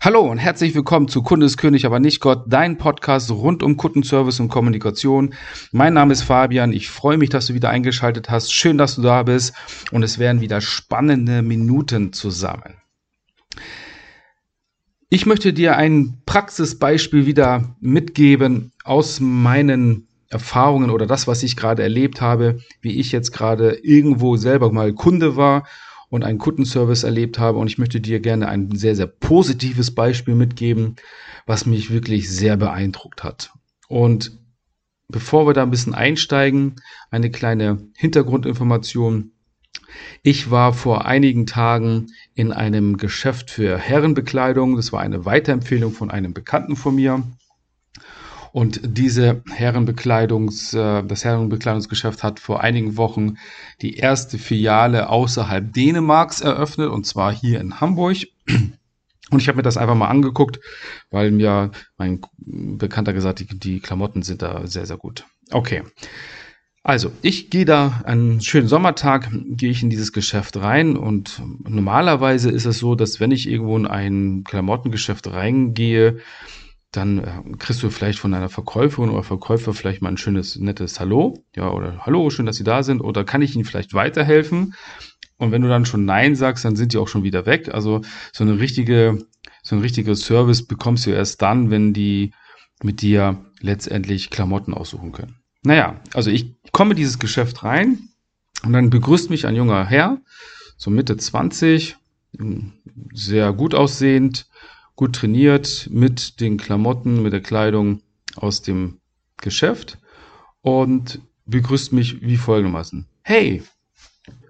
Hallo und herzlich willkommen zu Kundeskönig, aber nicht Gott, dein Podcast rund um Kundenservice und Kommunikation. Mein Name ist Fabian. Ich freue mich, dass du wieder eingeschaltet hast. Schön, dass du da bist und es werden wieder spannende Minuten zusammen. Ich möchte dir ein Praxisbeispiel wieder mitgeben aus meinen Erfahrungen oder das, was ich gerade erlebt habe, wie ich jetzt gerade irgendwo selber mal Kunde war und einen Kundenservice erlebt habe. Und ich möchte dir gerne ein sehr, sehr positives Beispiel mitgeben, was mich wirklich sehr beeindruckt hat. Und bevor wir da ein bisschen einsteigen, eine kleine Hintergrundinformation. Ich war vor einigen Tagen in einem Geschäft für Herrenbekleidung. Das war eine Weiterempfehlung von einem Bekannten von mir. Und diese Herrenbekleidungs, äh, das Herrenbekleidungsgeschäft hat vor einigen Wochen die erste Filiale außerhalb Dänemarks eröffnet, und zwar hier in Hamburg. Und ich habe mir das einfach mal angeguckt, weil mir mein Bekannter gesagt hat, die, Klamotten sind da sehr, sehr gut. Okay. Also, ich gehe da einen schönen Sommertag, gehe ich in dieses Geschäft rein und normalerweise ist es so, dass wenn ich irgendwo in ein Klamottengeschäft reingehe, dann äh, kriegst du vielleicht von einer Verkäuferin oder Verkäufer vielleicht mal ein schönes, nettes Hallo. Ja, oder Hallo, schön, dass Sie da sind. Oder kann ich Ihnen vielleicht weiterhelfen? Und wenn du dann schon Nein sagst, dann sind die auch schon wieder weg. Also so eine richtige, so ein richtiger Service bekommst du erst dann, wenn die mit dir letztendlich Klamotten aussuchen können. Naja, also ich komme dieses Geschäft rein und dann begrüßt mich ein junger Herr, so Mitte 20, sehr gut aussehend, gut trainiert mit den Klamotten, mit der Kleidung aus dem Geschäft und begrüßt mich wie folgendermaßen. Hey,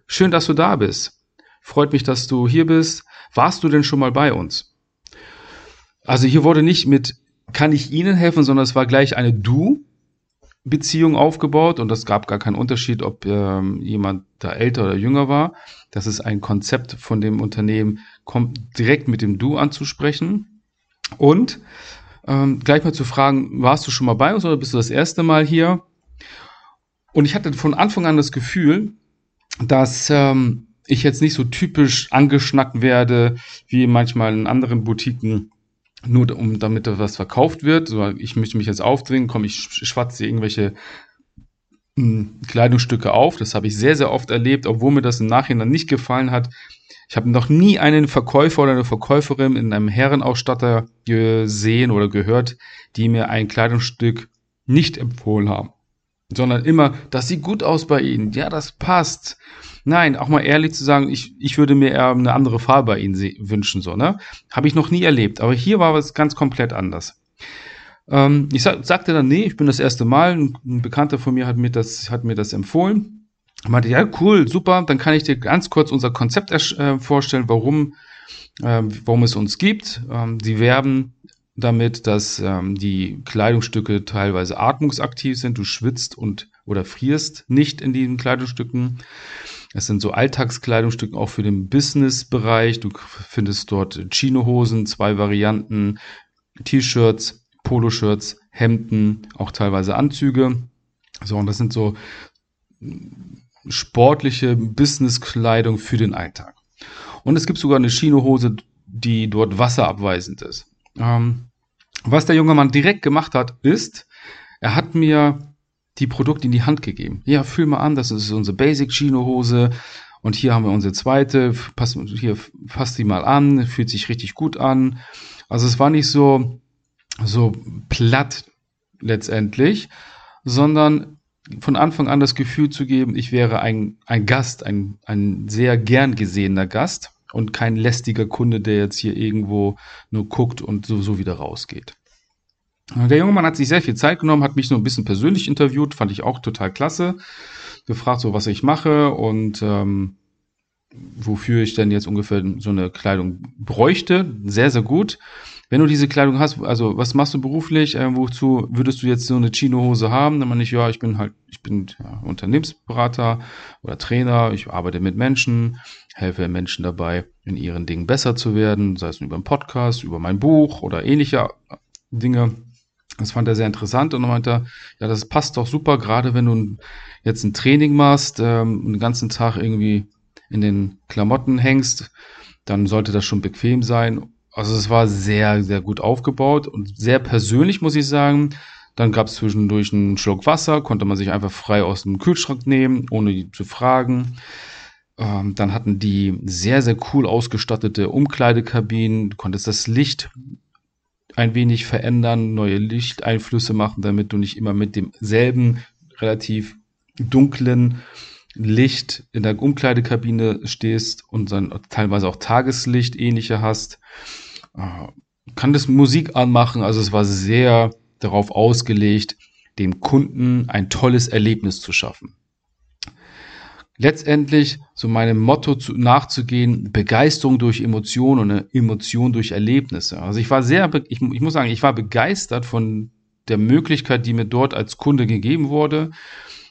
schön, dass du da bist. Freut mich, dass du hier bist. Warst du denn schon mal bei uns? Also hier wurde nicht mit kann ich Ihnen helfen, sondern es war gleich eine Du Beziehung aufgebaut und es gab gar keinen Unterschied, ob ähm, jemand da älter oder jünger war. Das ist ein Konzept von dem Unternehmen, kommt direkt mit dem Du anzusprechen und ähm, gleich mal zu fragen, warst du schon mal bei uns oder bist du das erste Mal hier? Und ich hatte von Anfang an das Gefühl, dass ähm, ich jetzt nicht so typisch angeschnackt werde, wie manchmal in anderen Boutiquen, nur um damit was verkauft wird. So, ich möchte mich jetzt aufdringen, komm, ich schwatze irgendwelche hm, Kleidungsstücke auf. Das habe ich sehr, sehr oft erlebt, obwohl mir das im Nachhinein nicht gefallen hat. Ich habe noch nie einen Verkäufer oder eine Verkäuferin in einem Herrenausstatter gesehen oder gehört, die mir ein Kleidungsstück nicht empfohlen haben. Sondern immer, das sieht gut aus bei Ihnen. Ja, das passt. Nein, auch mal ehrlich zu sagen, ich, ich würde mir eher eine andere Farbe bei Ihnen wünschen, so, ne? Habe ich noch nie erlebt. Aber hier war es ganz komplett anders. Ähm, ich sag, sagte dann, nee, ich bin das erste Mal. Ein, Bekannter von mir hat mir das, hat mir das empfohlen. Ich meinte, ja, cool, super, dann kann ich dir ganz kurz unser Konzept äh, vorstellen, warum, äh, warum es uns gibt. Ähm, sie werben damit, dass ähm, die Kleidungsstücke teilweise atmungsaktiv sind. Du schwitzt und oder frierst nicht in diesen Kleidungsstücken. Es sind so Alltagskleidungsstücke auch für den Business-Bereich. Du findest dort Chinohosen, zwei Varianten, T-Shirts, Poloshirts, Hemden, auch teilweise Anzüge. So, und das sind so sportliche Businesskleidung für den Alltag. Und es gibt sogar eine Chinohose, die dort wasserabweisend ist. Ähm, was der junge Mann direkt gemacht hat, ist, er hat mir die Produkte in die Hand gegeben. Ja, fühl mal an, das ist unsere Basic Chinohose. Und hier haben wir unsere zweite. Pass, hier, fass die mal an. Fühlt sich richtig gut an. Also es war nicht so, so platt letztendlich, sondern von Anfang an das Gefühl zu geben, ich wäre ein, ein Gast, ein, ein sehr gern gesehener Gast und kein lästiger Kunde, der jetzt hier irgendwo nur guckt und so, wieder rausgeht. Der junge Mann hat sich sehr viel Zeit genommen, hat mich so ein bisschen persönlich interviewt, fand ich auch total klasse. Gefragt, so was ich mache und ähm, wofür ich denn jetzt ungefähr so eine Kleidung bräuchte. Sehr, sehr gut. Wenn du diese Kleidung hast, also was machst du beruflich? Äh, wozu würdest du jetzt so eine Chino-Hose haben? Dann meine ich, ja, ich bin halt, ich bin ja, Unternehmensberater oder Trainer, ich arbeite mit Menschen, helfe Menschen dabei, in ihren Dingen besser zu werden, sei es über einen Podcast, über mein Buch oder ähnliche Dinge. Das fand er sehr interessant und meinte er, ja, das passt doch super, gerade wenn du jetzt ein Training machst ähm, und den ganzen Tag irgendwie in den Klamotten hängst, dann sollte das schon bequem sein Also es war sehr, sehr gut aufgebaut und sehr persönlich, muss ich sagen. Dann gab es zwischendurch einen Schluck Wasser, konnte man sich einfach frei aus dem Kühlschrank nehmen, ohne zu fragen. Ähm, dann hatten die sehr, sehr cool ausgestattete Umkleidekabinen. Du konntest das Licht ein wenig verändern, neue Lichteinflüsse machen, damit du nicht immer mit demselben relativ dunklen Licht in der Umkleidekabine stehst und dann teilweise auch Tageslicht ähnliche hast. Äh, kann das Musik anmachen, also es war sehr darauf ausgelegt, dem Kunden ein tolles Erlebnis zu schaffen. Letztendlich so meinem Motto zu, nachzugehen, Begeisterung durch Emotionen und Emotion durch Erlebnisse. Also ich war sehr, ich, ich muss sagen, ich war begeistert von der Möglichkeit, die mir dort als Kunde gegeben wurde.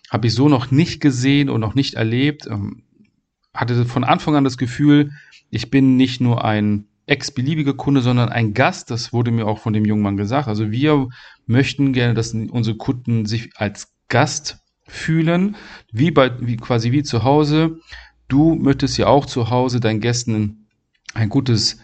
Habe ich so noch nicht gesehen und noch nicht erlebt. Ähm, hatte von Anfang an das Gefühl, ich bin nicht nur ein ex-beliebiger Kunde, sondern ein Gast. Das wurde mir auch von dem jungen Mann gesagt. Also wir möchten gerne, dass unsere Kunden sich als Gast fühlen, wie bei, wie quasi wie zu Hause. Du möchtest ja auch zu Hause deinen Gästen ein gutes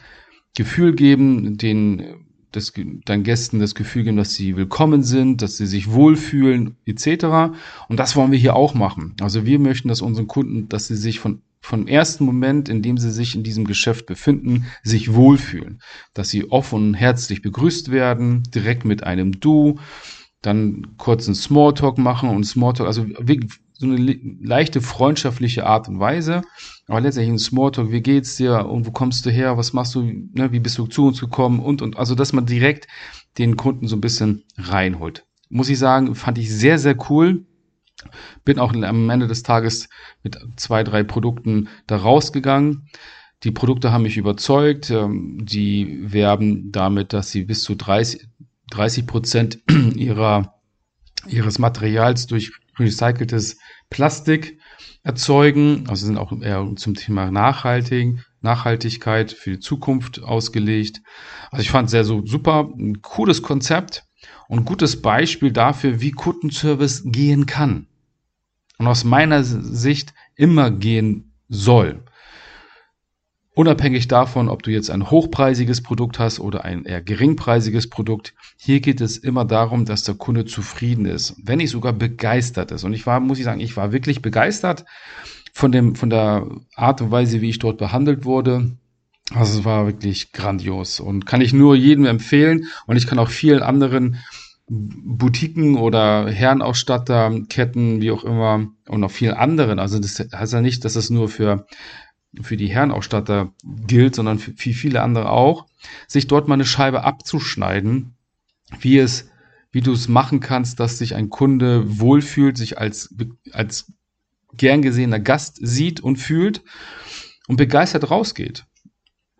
Gefühl geben, den, das, deinen Gästen das Gefühl geben, dass sie willkommen sind, dass sie sich wohlfühlen, etc. Und das wollen wir hier auch machen. Also wir möchten, dass unseren Kunden, dass sie sich von vom ersten Moment, in dem sie sich in diesem Geschäft befinden, sich wohlfühlen, dass sie offen und herzlich begrüßt werden, direkt mit einem Du, dann kurz einen Smalltalk machen und Smalltalk, also so eine leichte freundschaftliche Art und Weise, aber letztendlich ein Smalltalk, wie geht's dir und wo kommst du her, was machst du, ne, wie bist du zu uns gekommen und und also dass man direkt den Kunden so ein bisschen reinholt. Muss ich sagen, fand ich sehr sehr cool. Bin auch am Ende des Tages mit zwei, drei Produkten da rausgegangen. Die Produkte haben mich überzeugt. Ähm, die werben damit, dass sie bis zu 30, 30 Prozent ihrer, ihres Materials durch recyceltes Plastik erzeugen. Also sind auch eher zum Thema Nachhaltig, Nachhaltigkeit für die Zukunft ausgelegt. Also ich fand es sehr so super, ein cooles Konzept und ein gutes Beispiel dafür, wie Kundenservice gehen kann. Und aus meiner Sicht immer gehen soll. Unabhängig davon, ob du jetzt ein hochpreisiges Produkt hast oder ein eher geringpreisiges Produkt, hier geht es immer darum, dass der Kunde zufrieden ist, wenn nicht sogar begeistert ist. Und ich war, muss ich sagen, ich war wirklich begeistert von dem, von der Art und Weise, wie ich dort behandelt wurde. Also es war wirklich grandios und kann ich nur jedem empfehlen und ich kann auch vielen anderen Boutiquen oder Herrenausstatterketten, wie auch immer, und noch vielen anderen. Also das heißt ja nicht, dass es nur für für die Herrenausstatter gilt, sondern für, viele andere auch, sich dort mal eine Scheibe abzuschneiden, wie es, wie du es machen kannst, dass sich ein Kunde wohlfühlt, sich als, als gern gesehener Gast sieht und fühlt und begeistert rausgeht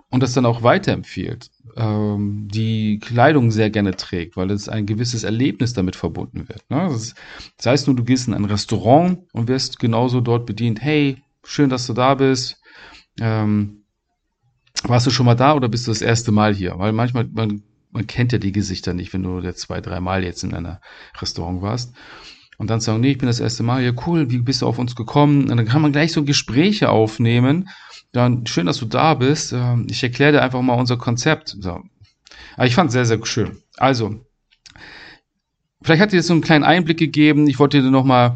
und das dann auch weiterempfiehlt, ähm, die Kleidung sehr gerne trägt, weil es ein gewisses Erlebnis damit verbunden wird. Ne? Das, das heißt nur, du gehst in ein Restaurant und wirst genauso dort bedient, hey, schön, dass du da bist, ähm, warst du schon mal da oder bist du das erste Mal hier? Weil manchmal, man, man kennt ja die Gesichter nicht, wenn du jetzt zwei, drei Mal jetzt in einer Restaurant warst. Und dann sagen, nee, ich bin das erste Mal, ja cool, wie bist du auf uns gekommen? Und dann kann man gleich so Gespräche aufnehmen. Dann, schön, dass du da bist. Ähm, ich erkläre dir einfach mal unser Konzept. So. Aber ich fand es sehr, sehr schön. Also, vielleicht hat dir jetzt so einen kleinen Einblick gegeben. Ich wollte dir nochmal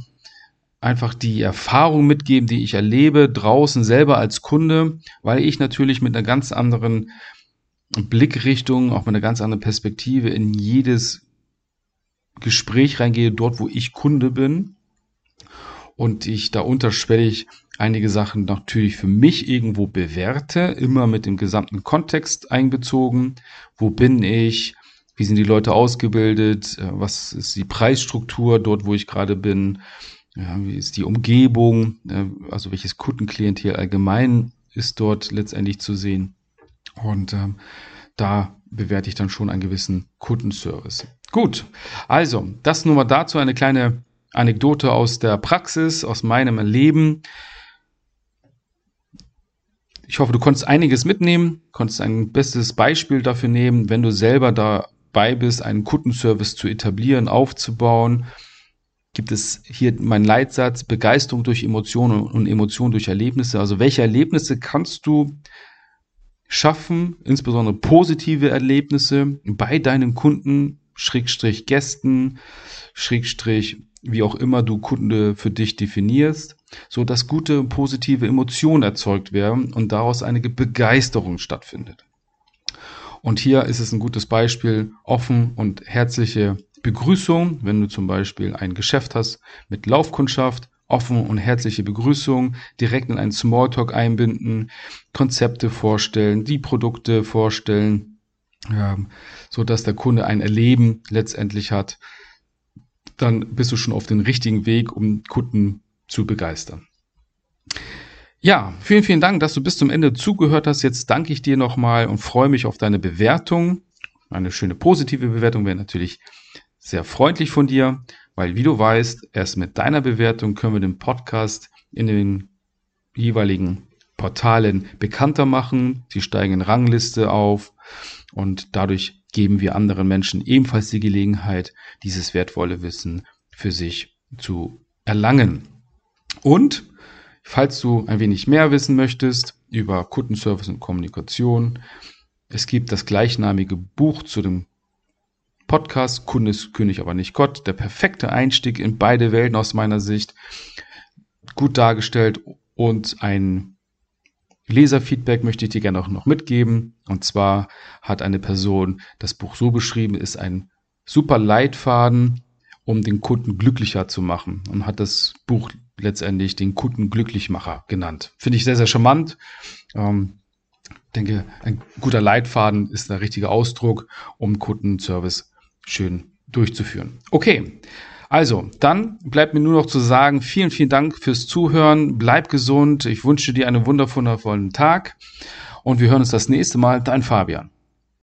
einfach die Erfahrung mitgeben, die ich erlebe draußen selber als Kunde, weil ich natürlich mit einer ganz anderen Blickrichtung, auch mit einer ganz anderen Perspektive in jedes Gespräch reingehe, dort wo ich Kunde bin und ich da unterschwellig einige Sachen natürlich für mich irgendwo bewerte, immer mit dem gesamten Kontext einbezogen. Wo bin ich? Wie sind die Leute ausgebildet? Was ist die Preisstruktur dort, wo ich gerade bin? Ja, wie ist die Umgebung? Also welches Kundenklientel allgemein ist dort letztendlich zu sehen? Und ähm, da bewerte ich dann schon einen gewissen Kundenservice. Gut, also das nur mal dazu eine kleine Anekdote aus der Praxis, aus meinem Leben. Ich hoffe, du konntest einiges mitnehmen, konntest ein bestes Beispiel dafür nehmen, wenn du selber dabei bist, einen Kundenservice zu etablieren, aufzubauen gibt es hier meinen Leitsatz Begeisterung durch Emotionen und Emotionen durch Erlebnisse. Also welche Erlebnisse kannst du schaffen, insbesondere positive Erlebnisse bei deinen Kunden, Schrägstrich Gästen, Schrägstrich wie auch immer du Kunde für dich definierst, so dass gute positive Emotionen erzeugt werden und daraus eine Begeisterung stattfindet. Und hier ist es ein gutes Beispiel, offen und herzliche Begrüßung, wenn du zum Beispiel ein Geschäft hast mit Laufkundschaft, offen und herzliche Begrüßung, direkt in einen Smalltalk einbinden, Konzepte vorstellen, die Produkte vorstellen, ja, so dass der Kunde ein Erleben letztendlich hat, dann bist du schon auf dem richtigen Weg, um Kunden zu begeistern. Ja, vielen, vielen Dank, dass du bis zum Ende zugehört hast. Jetzt danke ich dir nochmal und freue mich auf deine Bewertung. Eine schöne positive Bewertung wäre natürlich sehr freundlich von dir, weil wie du weißt, erst mit deiner Bewertung können wir den Podcast in den jeweiligen Portalen bekannter machen. Sie steigen in Rangliste auf und dadurch geben wir anderen Menschen ebenfalls die Gelegenheit, dieses wertvolle Wissen für sich zu erlangen. Und falls du ein wenig mehr wissen möchtest über Kundenservice und Kommunikation, es gibt das gleichnamige Buch zu dem Podcast Kunde ist König, aber nicht Gott. Der perfekte Einstieg in beide Welten aus meiner Sicht. Gut dargestellt und ein Leserfeedback möchte ich dir gerne auch noch mitgeben. Und zwar hat eine Person das Buch so beschrieben, ist ein super Leitfaden, um den Kunden glücklicher zu machen und hat das Buch letztendlich den Kunden Glücklichmacher genannt. Finde ich sehr, sehr charmant. Ähm, denke, ein guter Leitfaden ist der richtige Ausdruck, um Kundenservice schön durchzuführen. Okay. Also, dann bleibt mir nur noch zu sagen, vielen, vielen Dank fürs Zuhören. Bleib gesund. Ich wünsche dir einen wundervollen Tag. Und wir hören uns das nächste Mal. Dein Fabian.